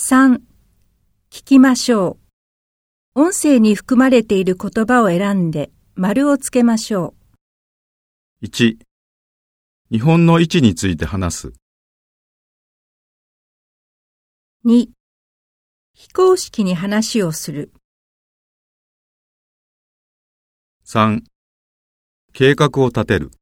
3. 聞きましょう。音声に含まれている言葉を選んで丸をつけましょう1、日本の位置について話す。2. 非公式に話をする。3、計画を立てる。